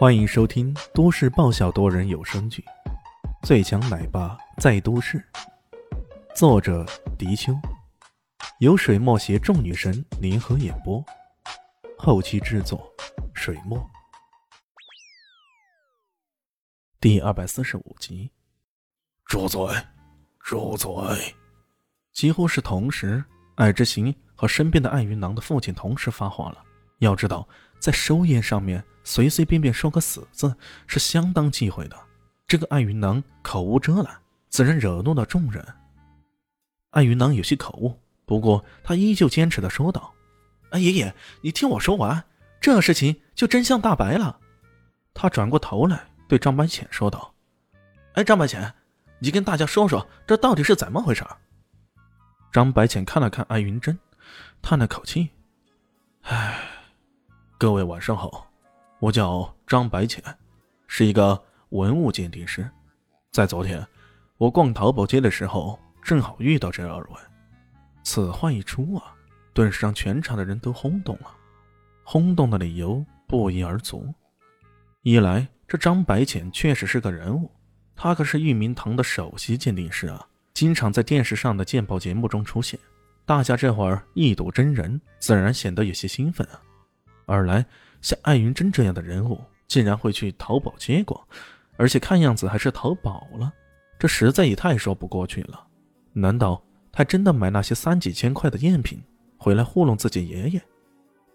欢迎收听都市爆笑多人有声剧《最强奶爸在都市》，作者：迪秋，由水墨携众女神联合演播，后期制作：水墨。第二百四十五集，住嘴！住嘴！几乎是同时，艾之行和身边的艾云郎的父亲同时发话了。要知道，在寿宴上面。随随便便说个死字是相当忌讳的。这个艾云囊口无遮拦，自然惹怒了众人。艾云囊有些口误，不过他依旧坚持的说道：“哎，爷爷，你听我说完，这事情就真相大白了。”他转过头来对张白浅说道：“哎，张白浅，你跟大家说说，这到底是怎么回事？”张白浅看了看艾云珍，叹了口气：“唉，各位晚上好。”我叫张白浅，是一个文物鉴定师。在昨天，我逛淘宝街的时候，正好遇到这二位。此话一出啊，顿时让全场的人都轰动了。轰动的理由不一而足。一来，这张白浅确实是个人物，他可是玉明堂的首席鉴定师啊，经常在电视上的鉴宝节目中出现。大家这会儿一睹真人，自然显得有些兴奋啊。二来，像艾云珍这样的人物，竟然会去淘宝接过，而且看样子还是淘宝了，这实在也太说不过去了。难道他真的买那些三几千块的赝品回来糊弄自己爷爷？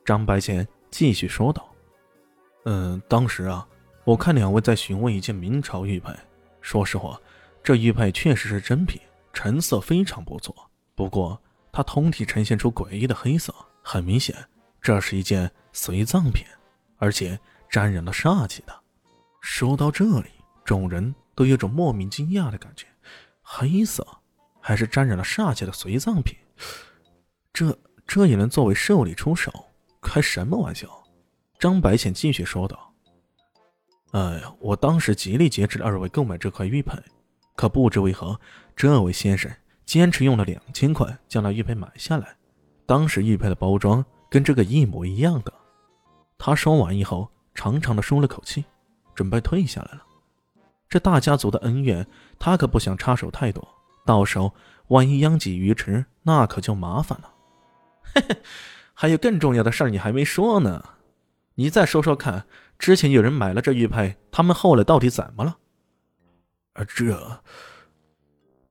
张白浅继续说道：“嗯，当时啊，我看两位在询问一件明朝玉佩。说实话，这玉佩确实是真品，成色非常不错。不过它通体呈现出诡异的黑色，很明显，这是一件随葬品。”而且沾染了煞气的。说到这里，众人都有种莫名惊讶的感觉。黑色，还是沾染了煞气的随葬品？这这也能作为寿礼出手？开什么玩笑！张白浅继续说道：“哎呀，我当时极力节制二位购买这块玉佩，可不知为何，这位先生坚持用了两千块将那玉佩买下来。当时玉佩的包装跟这个一模一样的。”他说完以后，长长的舒了口气，准备退下来了。这大家族的恩怨，他可不想插手太多，到时候万一殃及鱼池，那可就麻烦了。嘿嘿，还有更重要的事儿你还没说呢，你再说说看，之前有人买了这玉佩，他们后来到底怎么了？啊，这……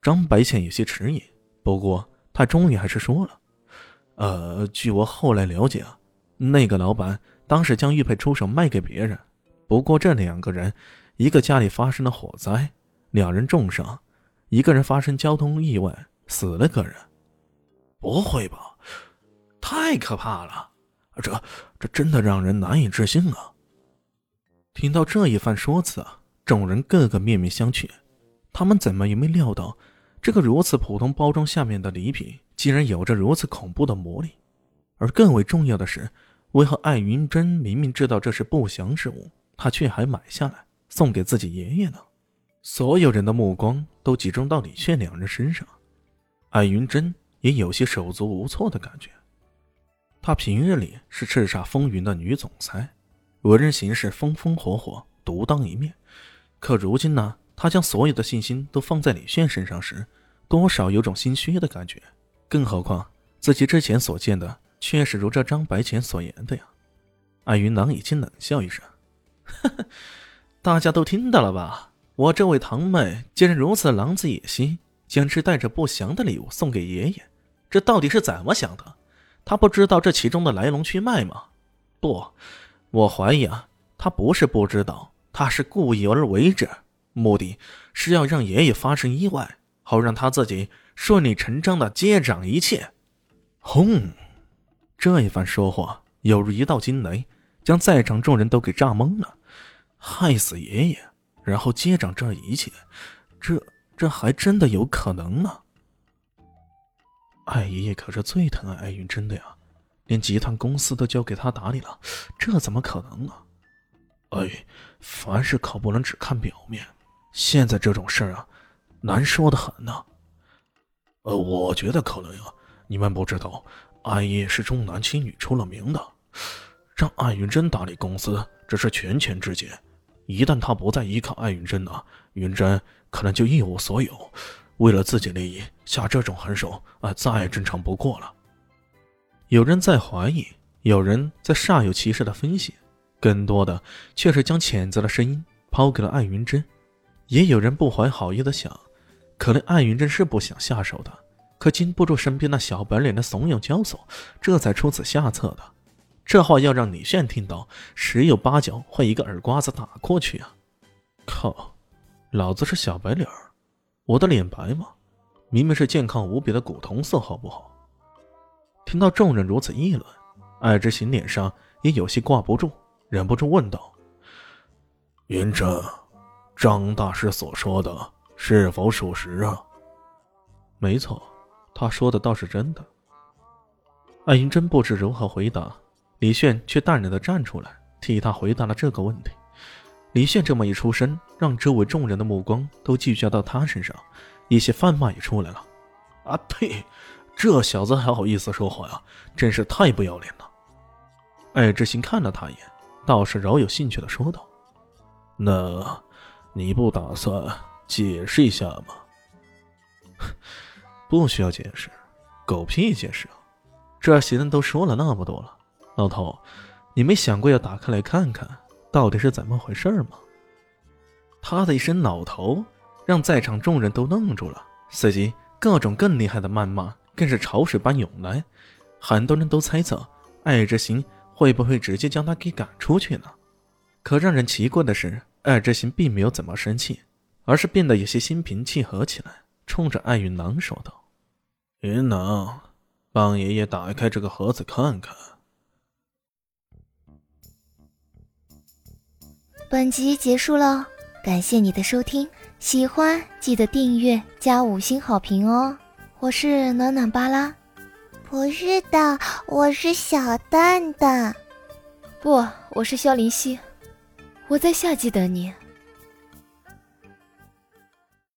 张白浅有些迟疑，不过他终于还是说了：“呃，据我后来了解啊，那个老板……”当时将玉佩出手卖给别人，不过这两个人，一个家里发生了火灾，两人重伤；一个人发生交通意外，死了个人。不会吧？太可怕了！这这真的让人难以置信啊！听到这一番说辞，众人个个面面相觑。他们怎么也没料到，这个如此普通包装下面的礼品，竟然有着如此恐怖的魔力。而更为重要的是。为何艾云珍明明知道这是不祥之物，她却还买下来送给自己爷爷呢？所有人的目光都集中到李炫两人身上，艾云珍也有些手足无措的感觉。她平日里是叱咤风云的女总裁，为人行事风风火火、独当一面，可如今呢，她将所有的信心都放在李炫身上时，多少有种心虚的感觉。更何况自己之前所见的。确实如这张白浅所言的呀，艾云囊已经冷笑一声：“，大家都听到了吧？我这位堂妹竟然如此狼子野心，坚持带着不祥的礼物送给爷爷，这到底是怎么想的？她不知道这其中的来龙去脉吗？不，我怀疑啊，她不是不知道，她是故意而为之，目的是要让爷爷发生意外，好让他自己顺理成章的接掌一切。”轰！这一番说话犹如一道惊雷，将在场众人都给炸懵了。害死爷爷，然后接掌这一切，这这还真的有可能吗？艾爷爷可是最疼爱艾云珍的呀，连集团公司都交给他打理了，这怎么可能呢？哎，凡事可不能只看表面，现在这种事儿啊，难说的很呢。呃，我觉得可能呀，你们不知道。艾叶是重男轻女出了名的，让艾云珍打理公司，这是权钱之间。一旦他不再依靠艾云珍呢，云珍可能就一无所有。为了自己利益，下这种狠手啊，再正常不过了。有人在怀疑，有人在煞有其事的分析，更多的却是将谴责的声音抛给了艾云珍。也有人不怀好意的想，可能艾云珍是不想下手的，可经不住身边那小白脸的怂恿教唆，这才出此下策的。这话要让李炫听到，十有八九会一个耳刮子打过去啊！靠，老子是小白脸儿。我的脸白吗？明明是健康无比的古铜色，好不好？听到众人如此议论，艾之行脸上也有些挂不住，忍不住问道：“云珍，张大师所说的是否属实啊？”“没错，他说的倒是真的。”艾云真不知如何回答，李炫却淡然的站出来替他回答了这个问题。李炫这么一出声，让周围众人的目光都聚焦到他身上，一些谩骂也出来了。啊呸！这小子还好意思说话呀，真是太不要脸了。艾之行看了他一眼，倒是饶有兴趣的说道：“那，你不打算解释一下吗？”不需要解释，狗屁解释啊！这些人都说了那么多了，老头，你没想过要打开来看看？到底是怎么回事吗？他的一声“老头”让在场众人都愣住了，随即各种更厉害的谩骂更是潮水般涌来。很多人都猜测艾之行会不会直接将他给赶出去呢？可让人奇怪的是，艾之行并没有怎么生气，而是变得有些心平气和起来，冲着艾云囊说道：“云囊，帮爷爷打开这个盒子看看。”本集结束了，感谢你的收听，喜欢记得订阅加五星好评哦！我是暖暖巴拉，不是的，我是小蛋蛋，不，我是萧林希，我在夏季等你。